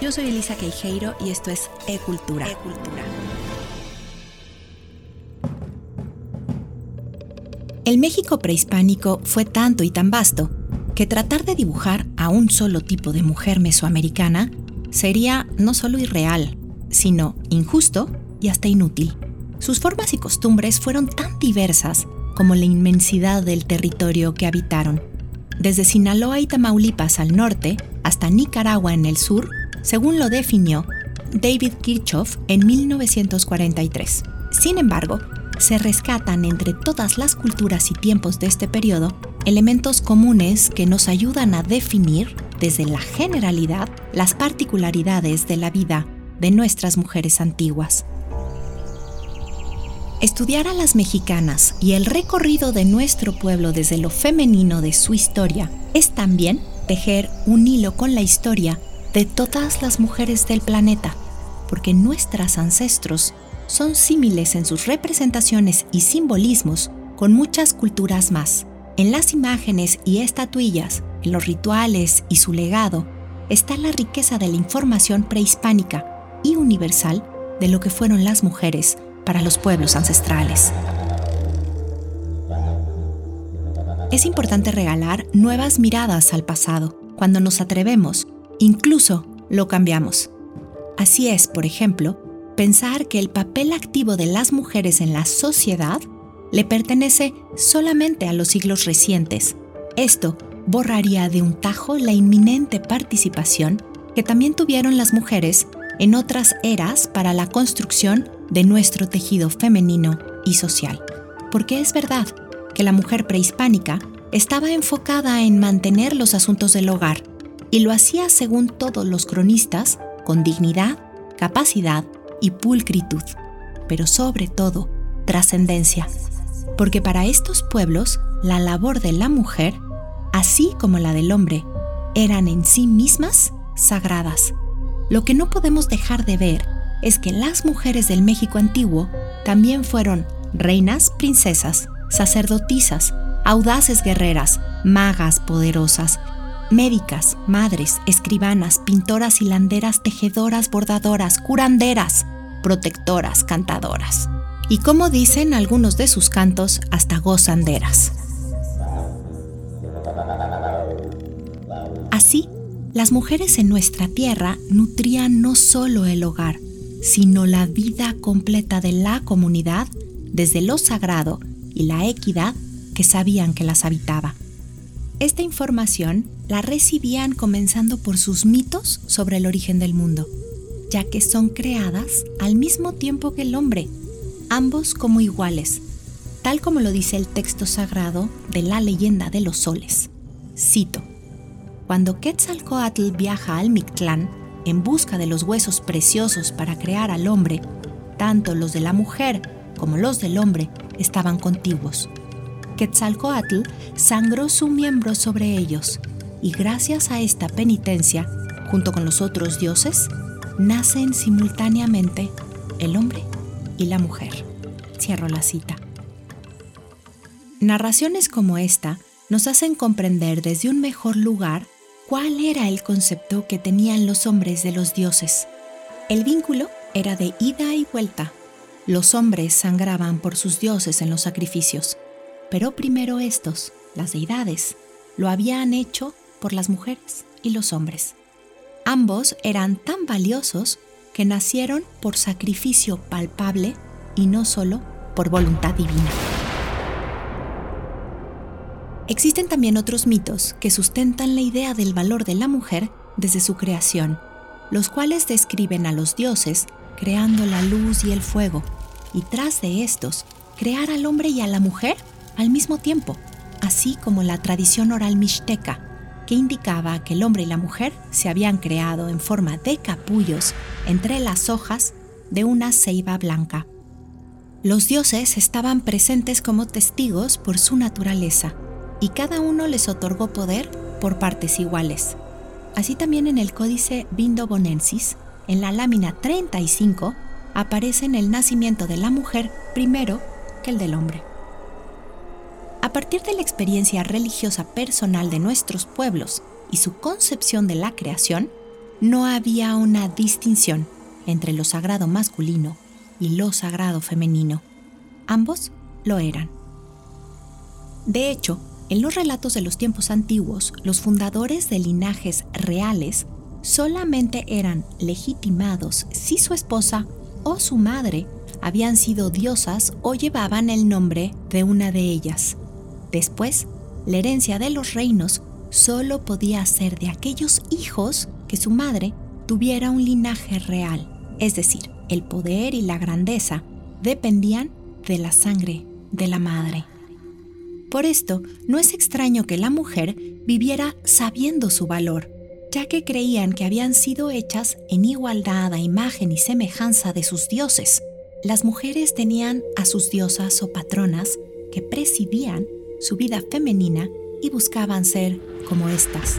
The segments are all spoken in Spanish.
Yo soy Elisa Queijeiro y esto es E-Cultura. El México prehispánico fue tanto y tan vasto que tratar de dibujar a un solo tipo de mujer mesoamericana sería no solo irreal, sino injusto y hasta inútil. Sus formas y costumbres fueron tan diversas como la inmensidad del territorio que habitaron. Desde Sinaloa y Tamaulipas al norte hasta Nicaragua en el sur, según lo definió David Kirchhoff en 1943. Sin embargo, se rescatan entre todas las culturas y tiempos de este periodo elementos comunes que nos ayudan a definir, desde la generalidad, las particularidades de la vida de nuestras mujeres antiguas. Estudiar a las mexicanas y el recorrido de nuestro pueblo desde lo femenino de su historia es también tejer un hilo con la historia de todas las mujeres del planeta, porque nuestras ancestros son símiles en sus representaciones y simbolismos con muchas culturas más. En las imágenes y estatuillas, en los rituales y su legado, está la riqueza de la información prehispánica y universal de lo que fueron las mujeres para los pueblos ancestrales. Es importante regalar nuevas miradas al pasado. Cuando nos atrevemos, incluso lo cambiamos. Así es, por ejemplo, pensar que el papel activo de las mujeres en la sociedad le pertenece solamente a los siglos recientes. Esto borraría de un tajo la inminente participación que también tuvieron las mujeres en otras eras para la construcción de nuestro tejido femenino y social. Porque es verdad que la mujer prehispánica estaba enfocada en mantener los asuntos del hogar y lo hacía según todos los cronistas con dignidad, capacidad y pulcritud, pero sobre todo trascendencia, porque para estos pueblos la labor de la mujer, así como la del hombre, eran en sí mismas sagradas. Lo que no podemos dejar de ver es que las mujeres del México antiguo también fueron reinas, princesas, sacerdotisas, audaces guerreras, magas poderosas, médicas, madres, escribanas, pintoras, hilanderas, tejedoras, bordadoras, curanderas, protectoras, cantadoras. Y como dicen algunos de sus cantos, hasta gozanderas. Así, las mujeres en nuestra tierra nutrían no solo el hogar, sino la vida completa de la comunidad desde lo sagrado y la equidad que sabían que las habitaba. Esta información la recibían comenzando por sus mitos sobre el origen del mundo, ya que son creadas al mismo tiempo que el hombre, ambos como iguales, tal como lo dice el texto sagrado de la leyenda de los soles. Cito, Cuando Quetzalcoatl viaja al Mictlán en busca de los huesos preciosos para crear al hombre, tanto los de la mujer como los del hombre estaban contiguos. Quetzalcoatl sangró su miembro sobre ellos, y gracias a esta penitencia, junto con los otros dioses, nacen simultáneamente el hombre y la mujer. Cierro la cita. Narraciones como esta nos hacen comprender desde un mejor lugar cuál era el concepto que tenían los hombres de los dioses. El vínculo era de ida y vuelta. Los hombres sangraban por sus dioses en los sacrificios, pero primero estos, las deidades, lo habían hecho por las mujeres y los hombres. Ambos eran tan valiosos que nacieron por sacrificio palpable y no solo por voluntad divina. Existen también otros mitos que sustentan la idea del valor de la mujer desde su creación, los cuales describen a los dioses creando la luz y el fuego, y tras de estos, crear al hombre y a la mujer al mismo tiempo, así como la tradición oral mixteca, que indicaba que el hombre y la mujer se habían creado en forma de capullos entre las hojas de una ceiba blanca. Los dioses estaban presentes como testigos por su naturaleza, y cada uno les otorgó poder por partes iguales. Así también en el Códice Bonensis, en la lámina 35, aparece en el nacimiento de la mujer primero que el del hombre. A partir de la experiencia religiosa personal de nuestros pueblos y su concepción de la creación, no había una distinción entre lo sagrado masculino y lo sagrado femenino. Ambos lo eran. De hecho, en los relatos de los tiempos antiguos, los fundadores de linajes reales solamente eran legitimados si su esposa o su madre habían sido diosas o llevaban el nombre de una de ellas. Después, la herencia de los reinos solo podía ser de aquellos hijos que su madre tuviera un linaje real, es decir, el poder y la grandeza dependían de la sangre de la madre. Por esto, no es extraño que la mujer viviera sabiendo su valor, ya que creían que habían sido hechas en igualdad a imagen y semejanza de sus dioses. Las mujeres tenían a sus diosas o patronas que presidían su vida femenina y buscaban ser como éstas.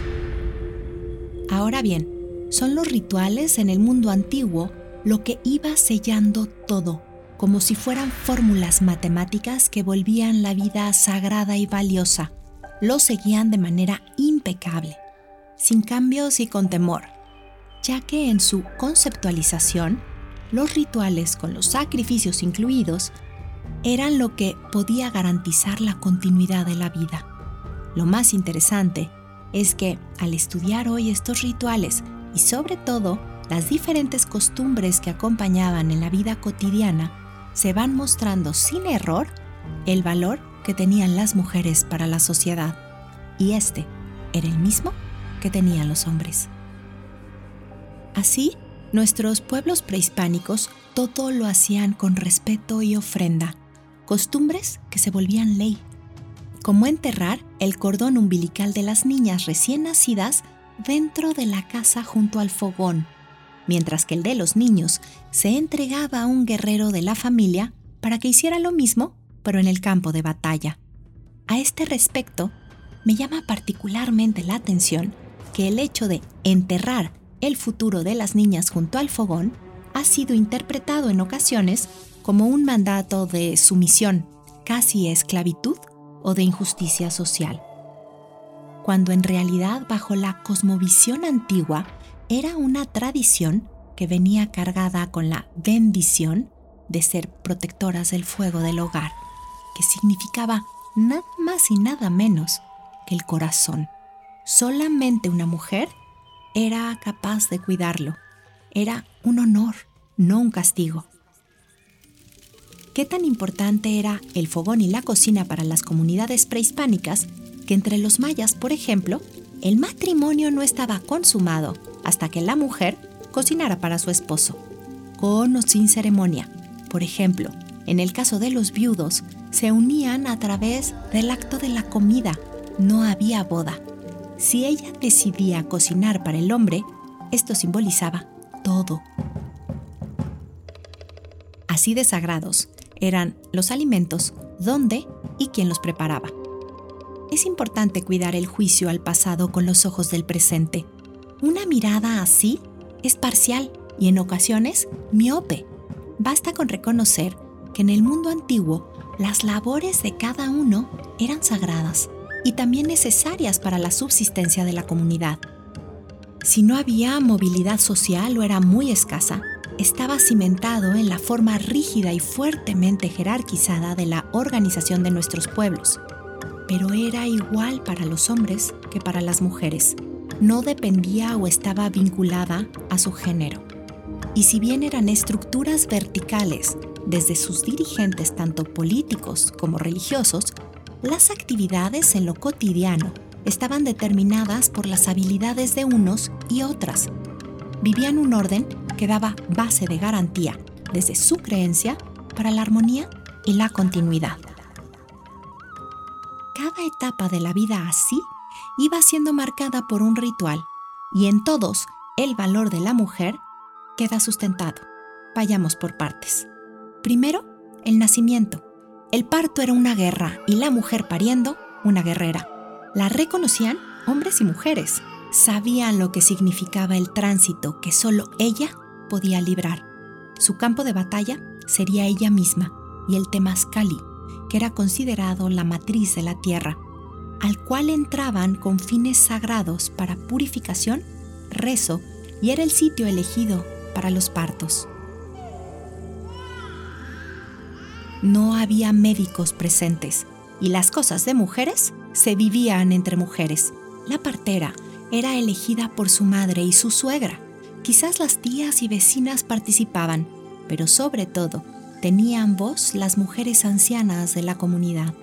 Ahora bien, son los rituales en el mundo antiguo lo que iba sellando todo, como si fueran fórmulas matemáticas que volvían la vida sagrada y valiosa. Lo seguían de manera impecable, sin cambios y con temor, ya que en su conceptualización, los rituales con los sacrificios incluidos eran lo que podía garantizar la continuidad de la vida. Lo más interesante es que al estudiar hoy estos rituales y sobre todo las diferentes costumbres que acompañaban en la vida cotidiana, se van mostrando sin error el valor que tenían las mujeres para la sociedad. Y este era el mismo que tenían los hombres. Así, nuestros pueblos prehispánicos todo lo hacían con respeto y ofrenda, costumbres que se volvían ley como enterrar el cordón umbilical de las niñas recién nacidas dentro de la casa junto al fogón, mientras que el de los niños se entregaba a un guerrero de la familia para que hiciera lo mismo, pero en el campo de batalla. A este respecto, me llama particularmente la atención que el hecho de enterrar el futuro de las niñas junto al fogón ha sido interpretado en ocasiones como un mandato de sumisión, casi esclavitud, o de injusticia social, cuando en realidad bajo la cosmovisión antigua era una tradición que venía cargada con la bendición de ser protectoras del fuego del hogar, que significaba nada más y nada menos que el corazón. Solamente una mujer era capaz de cuidarlo. Era un honor, no un castigo qué tan importante era el fogón y la cocina para las comunidades prehispánicas que entre los mayas, por ejemplo, el matrimonio no estaba consumado hasta que la mujer cocinara para su esposo, con o sin ceremonia. Por ejemplo, en el caso de los viudos, se unían a través del acto de la comida, no había boda. Si ella decidía cocinar para el hombre, esto simbolizaba todo. Así de sagrados eran los alimentos, dónde y quién los preparaba. Es importante cuidar el juicio al pasado con los ojos del presente. Una mirada así es parcial y en ocasiones miope. Basta con reconocer que en el mundo antiguo las labores de cada uno eran sagradas y también necesarias para la subsistencia de la comunidad. Si no había movilidad social o era muy escasa, estaba cimentado en la forma rígida y fuertemente jerarquizada de la organización de nuestros pueblos, pero era igual para los hombres que para las mujeres. No dependía o estaba vinculada a su género. Y si bien eran estructuras verticales desde sus dirigentes tanto políticos como religiosos, las actividades en lo cotidiano estaban determinadas por las habilidades de unos y otras. Vivían un orden daba base de garantía desde su creencia para la armonía y la continuidad. Cada etapa de la vida así iba siendo marcada por un ritual y en todos el valor de la mujer queda sustentado. Vayamos por partes. Primero, el nacimiento. El parto era una guerra y la mujer pariendo una guerrera. La reconocían hombres y mujeres. Sabían lo que significaba el tránsito que solo ella podía librar. Su campo de batalla sería ella misma y el Temazcali, que era considerado la matriz de la tierra, al cual entraban con fines sagrados para purificación, rezo y era el sitio elegido para los partos. No había médicos presentes y las cosas de mujeres se vivían entre mujeres. La partera era elegida por su madre y su suegra. Quizás las tías y vecinas participaban, pero sobre todo tenían voz las mujeres ancianas de la comunidad.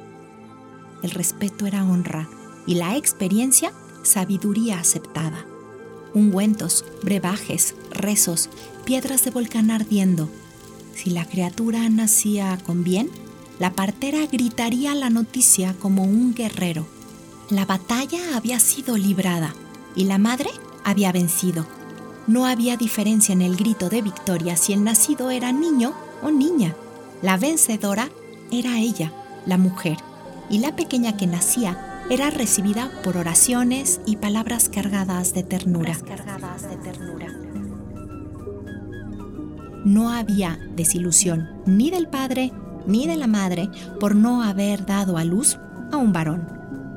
El respeto era honra y la experiencia sabiduría aceptada. Ungüentos, brebajes, rezos, piedras de volcán ardiendo. Si la criatura nacía con bien, la partera gritaría la noticia como un guerrero. La batalla había sido librada y la madre había vencido. No había diferencia en el grito de victoria si el nacido era niño o niña. La vencedora era ella, la mujer, y la pequeña que nacía era recibida por oraciones y palabras cargadas de ternura. No había desilusión ni del padre ni de la madre por no haber dado a luz a un varón.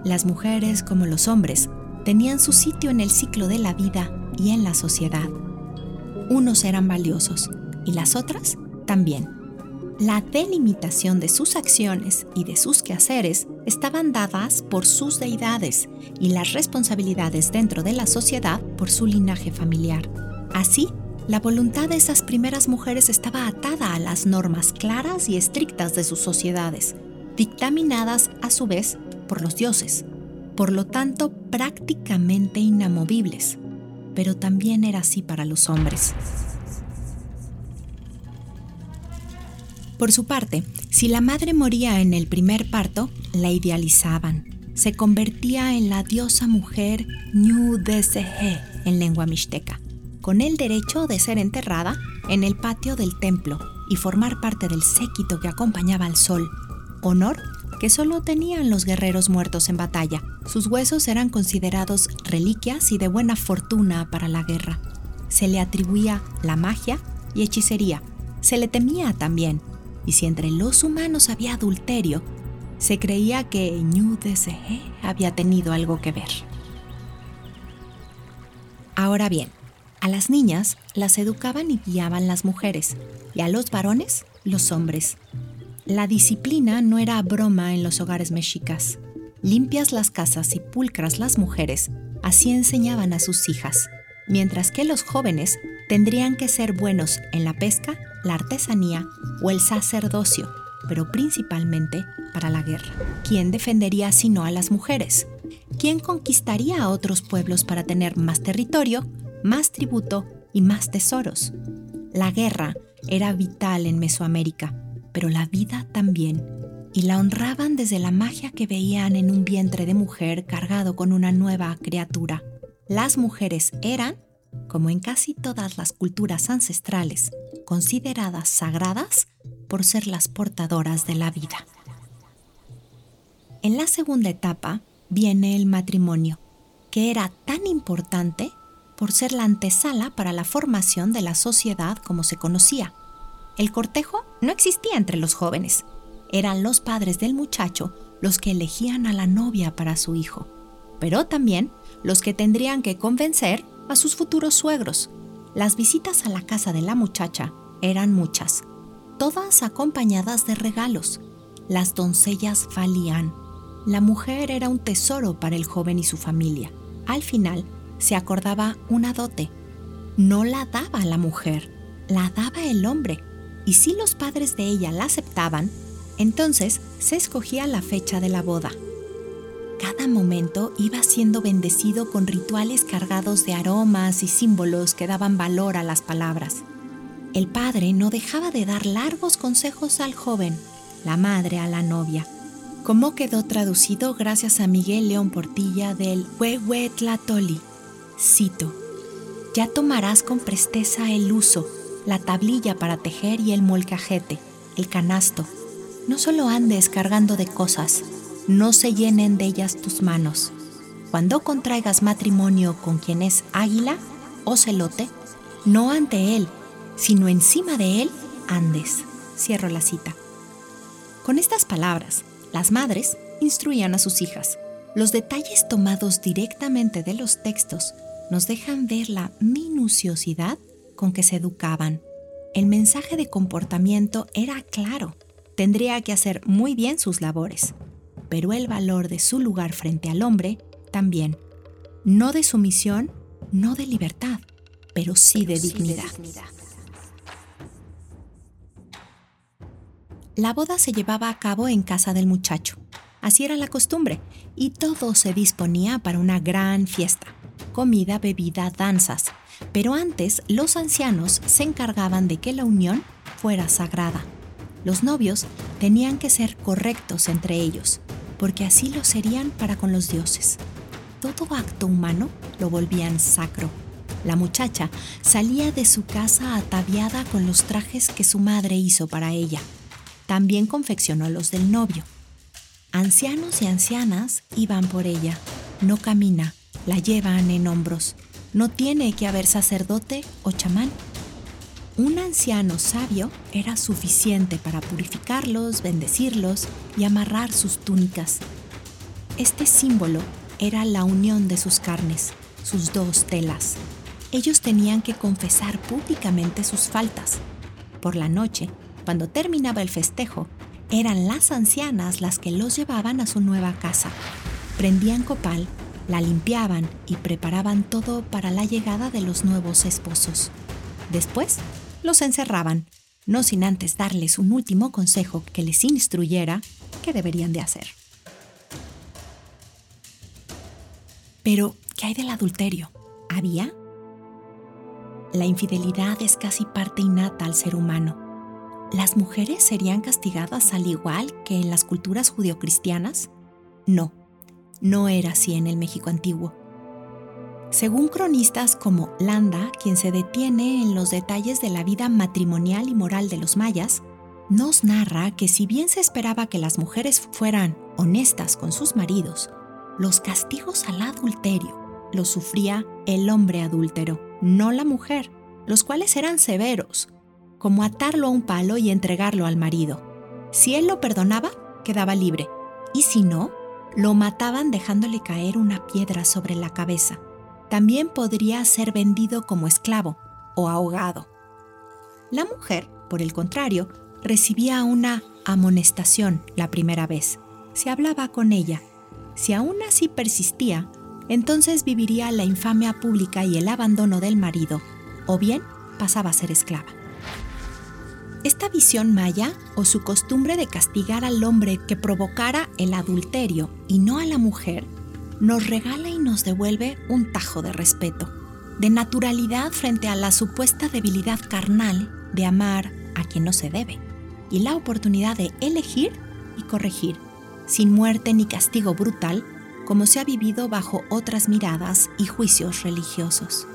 Las mujeres, como los hombres, tenían su sitio en el ciclo de la vida y en la sociedad. Unos eran valiosos y las otras también. La delimitación de sus acciones y de sus quehaceres estaban dadas por sus deidades y las responsabilidades dentro de la sociedad por su linaje familiar. Así, la voluntad de esas primeras mujeres estaba atada a las normas claras y estrictas de sus sociedades, dictaminadas a su vez por los dioses, por lo tanto prácticamente inamovibles, pero también era así para los hombres. Por su parte, si la madre moría en el primer parto, la idealizaban. Se convertía en la diosa mujer Ñu en lengua mixteca con el derecho de ser enterrada en el patio del templo y formar parte del séquito que acompañaba al sol, honor que solo tenían los guerreros muertos en batalla. Sus huesos eran considerados reliquias y de buena fortuna para la guerra. Se le atribuía la magia y hechicería. Se le temía también. Y si entre los humanos había adulterio, se creía que Ñu había tenido algo que ver. Ahora bien, a las niñas las educaban y guiaban las mujeres y a los varones los hombres. La disciplina no era broma en los hogares mexicas. Limpias las casas y pulcras las mujeres, así enseñaban a sus hijas, mientras que los jóvenes tendrían que ser buenos en la pesca, la artesanía o el sacerdocio, pero principalmente para la guerra. ¿Quién defendería sino a las mujeres? ¿Quién conquistaría a otros pueblos para tener más territorio más tributo y más tesoros. La guerra era vital en Mesoamérica, pero la vida también, y la honraban desde la magia que veían en un vientre de mujer cargado con una nueva criatura. Las mujeres eran, como en casi todas las culturas ancestrales, consideradas sagradas por ser las portadoras de la vida. En la segunda etapa viene el matrimonio, que era tan importante por ser la antesala para la formación de la sociedad como se conocía. El cortejo no existía entre los jóvenes. Eran los padres del muchacho los que elegían a la novia para su hijo, pero también los que tendrían que convencer a sus futuros suegros. Las visitas a la casa de la muchacha eran muchas, todas acompañadas de regalos. Las doncellas valían. La mujer era un tesoro para el joven y su familia. Al final, se acordaba una dote. No la daba la mujer, la daba el hombre. Y si los padres de ella la aceptaban, entonces se escogía la fecha de la boda. Cada momento iba siendo bendecido con rituales cargados de aromas y símbolos que daban valor a las palabras. El padre no dejaba de dar largos consejos al joven, la madre a la novia. Como quedó traducido gracias a Miguel León Portilla del Huehuetlatoli Cito, ya tomarás con presteza el uso, la tablilla para tejer y el molcajete, el canasto. No solo andes cargando de cosas, no se llenen de ellas tus manos. Cuando contraigas matrimonio con quien es águila o celote, no ante él, sino encima de él andes. Cierro la cita. Con estas palabras, las madres instruían a sus hijas. Los detalles tomados directamente de los textos nos dejan ver la minuciosidad con que se educaban. El mensaje de comportamiento era claro. Tendría que hacer muy bien sus labores, pero el valor de su lugar frente al hombre también. No de sumisión, no de libertad, pero sí de dignidad. La boda se llevaba a cabo en casa del muchacho. Así era la costumbre, y todo se disponía para una gran fiesta. Comida, bebida, danzas. Pero antes los ancianos se encargaban de que la unión fuera sagrada. Los novios tenían que ser correctos entre ellos, porque así lo serían para con los dioses. Todo acto humano lo volvían sacro. La muchacha salía de su casa ataviada con los trajes que su madre hizo para ella. También confeccionó los del novio. Ancianos y ancianas iban por ella. No camina, la llevan en hombros. No tiene que haber sacerdote o chamán. Un anciano sabio era suficiente para purificarlos, bendecirlos y amarrar sus túnicas. Este símbolo era la unión de sus carnes, sus dos telas. Ellos tenían que confesar públicamente sus faltas. Por la noche, cuando terminaba el festejo, eran las ancianas las que los llevaban a su nueva casa. Prendían copal, la limpiaban y preparaban todo para la llegada de los nuevos esposos. Después, los encerraban, no sin antes darles un último consejo que les instruyera qué deberían de hacer. Pero, ¿qué hay del adulterio? ¿Había? La infidelidad es casi parte innata al ser humano ¿Las mujeres serían castigadas al igual que en las culturas judio-cristianas? No, no era así en el México antiguo. Según cronistas como Landa, quien se detiene en los detalles de la vida matrimonial y moral de los mayas, nos narra que si bien se esperaba que las mujeres fueran honestas con sus maridos, los castigos al adulterio los sufría el hombre adúltero, no la mujer, los cuales eran severos, como atarlo a un palo y entregarlo al marido. Si él lo perdonaba, quedaba libre, y si no, lo mataban dejándole caer una piedra sobre la cabeza. También podría ser vendido como esclavo o ahogado. La mujer, por el contrario, recibía una amonestación la primera vez. Se hablaba con ella. Si aún así persistía, entonces viviría la infamia pública y el abandono del marido, o bien pasaba a ser esclava. Esta visión maya, o su costumbre de castigar al hombre que provocara el adulterio y no a la mujer, nos regala y nos devuelve un tajo de respeto, de naturalidad frente a la supuesta debilidad carnal de amar a quien no se debe, y la oportunidad de elegir y corregir, sin muerte ni castigo brutal, como se ha vivido bajo otras miradas y juicios religiosos.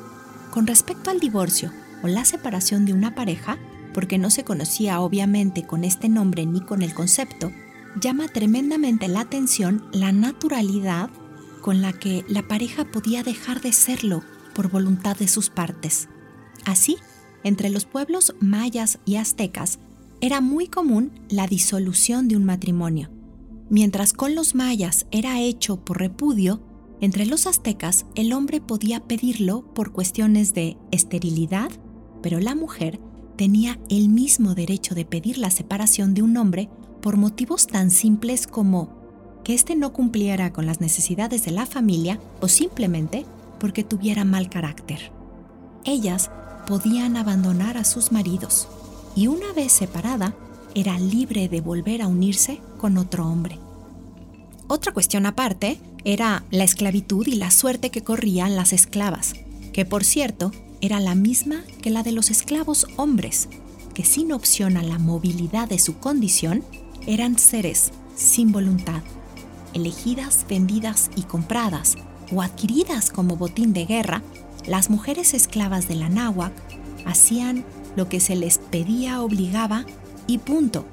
Con respecto al divorcio o la separación de una pareja, porque no se conocía obviamente con este nombre ni con el concepto, llama tremendamente la atención la naturalidad con la que la pareja podía dejar de serlo por voluntad de sus partes. Así, entre los pueblos mayas y aztecas era muy común la disolución de un matrimonio. Mientras con los mayas era hecho por repudio, entre los aztecas el hombre podía pedirlo por cuestiones de esterilidad, pero la mujer tenía el mismo derecho de pedir la separación de un hombre por motivos tan simples como que éste no cumpliera con las necesidades de la familia o simplemente porque tuviera mal carácter. Ellas podían abandonar a sus maridos y una vez separada, era libre de volver a unirse con otro hombre. Otra cuestión aparte era la esclavitud y la suerte que corrían las esclavas, que por cierto era la misma que la de los esclavos hombres, que sin opción a la movilidad de su condición, eran seres sin voluntad, elegidas, vendidas y compradas o adquiridas como botín de guerra, las mujeres esclavas de la náhuac hacían lo que se les pedía, obligaba y punto.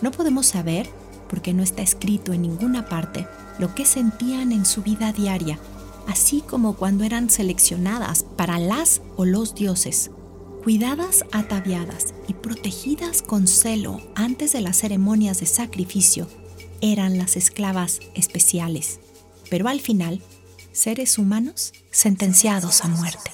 No podemos saber, porque no está escrito en ninguna parte, lo que sentían en su vida diaria así como cuando eran seleccionadas para las o los dioses, cuidadas ataviadas y protegidas con celo antes de las ceremonias de sacrificio, eran las esclavas especiales. Pero al final, seres humanos sentenciados a muerte.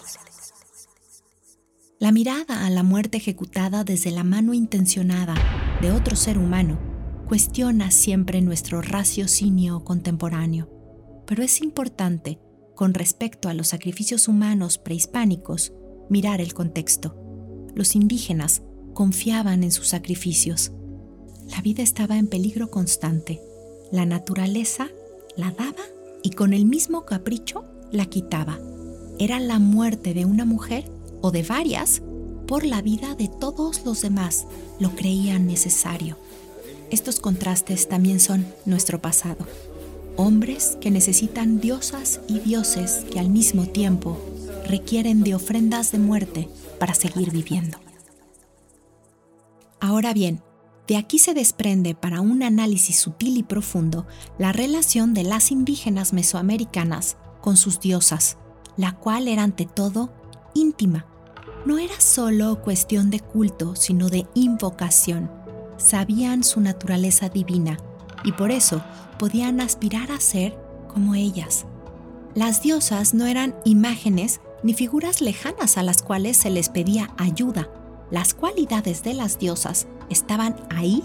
La mirada a la muerte ejecutada desde la mano intencionada de otro ser humano cuestiona siempre nuestro raciocinio contemporáneo, pero es importante, con respecto a los sacrificios humanos prehispánicos, mirar el contexto. Los indígenas confiaban en sus sacrificios. La vida estaba en peligro constante. La naturaleza la daba y con el mismo capricho la quitaba. Era la muerte de una mujer o de varias por la vida de todos los demás lo creían necesario. Estos contrastes también son nuestro pasado. Hombres que necesitan diosas y dioses que al mismo tiempo requieren de ofrendas de muerte para seguir viviendo. Ahora bien, de aquí se desprende para un análisis sutil y profundo la relación de las indígenas mesoamericanas con sus diosas, la cual era ante todo íntima no era solo cuestión de culto, sino de invocación. Sabían su naturaleza divina y por eso podían aspirar a ser como ellas. Las diosas no eran imágenes ni figuras lejanas a las cuales se les pedía ayuda. Las cualidades de las diosas estaban ahí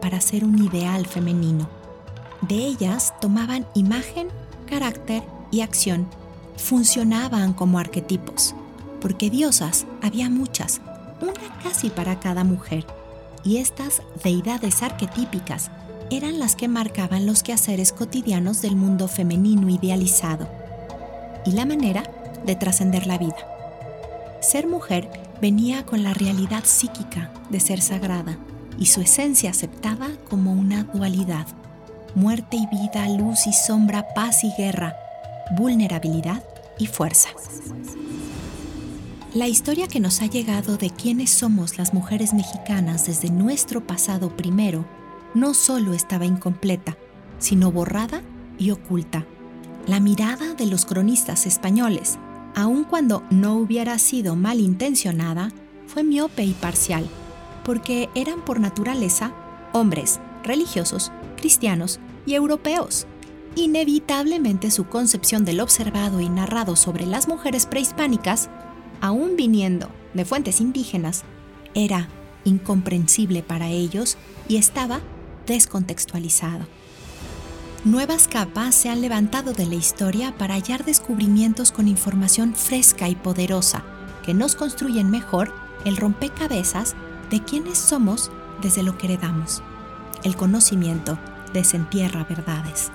para ser un ideal femenino. De ellas tomaban imagen, carácter y acción. Funcionaban como arquetipos porque diosas había muchas, una casi para cada mujer, y estas deidades arquetípicas eran las que marcaban los quehaceres cotidianos del mundo femenino idealizado y la manera de trascender la vida. Ser mujer venía con la realidad psíquica de ser sagrada y su esencia aceptada como una dualidad, muerte y vida, luz y sombra, paz y guerra, vulnerabilidad y fuerza. La historia que nos ha llegado de quiénes somos las mujeres mexicanas desde nuestro pasado primero no solo estaba incompleta, sino borrada y oculta. La mirada de los cronistas españoles, aun cuando no hubiera sido malintencionada, fue miope y parcial, porque eran por naturaleza hombres religiosos, cristianos y europeos. Inevitablemente su concepción del observado y narrado sobre las mujeres prehispánicas aún viniendo de fuentes indígenas, era incomprensible para ellos y estaba descontextualizado. Nuevas capas se han levantado de la historia para hallar descubrimientos con información fresca y poderosa que nos construyen mejor el rompecabezas de quiénes somos desde lo que heredamos. El conocimiento desentierra verdades.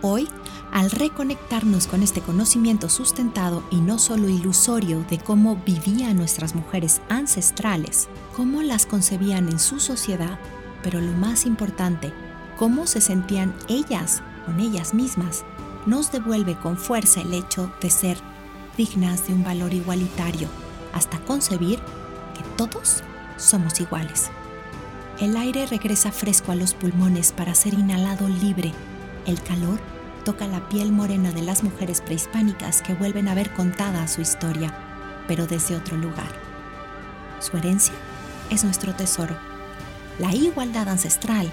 Hoy al reconectarnos con este conocimiento sustentado y no solo ilusorio de cómo vivían nuestras mujeres ancestrales, cómo las concebían en su sociedad, pero lo más importante, cómo se sentían ellas con ellas mismas, nos devuelve con fuerza el hecho de ser dignas de un valor igualitario, hasta concebir que todos somos iguales. El aire regresa fresco a los pulmones para ser inhalado libre, el calor toca la piel morena de las mujeres prehispánicas que vuelven a ver contada su historia, pero desde otro lugar. Su herencia es nuestro tesoro, la igualdad ancestral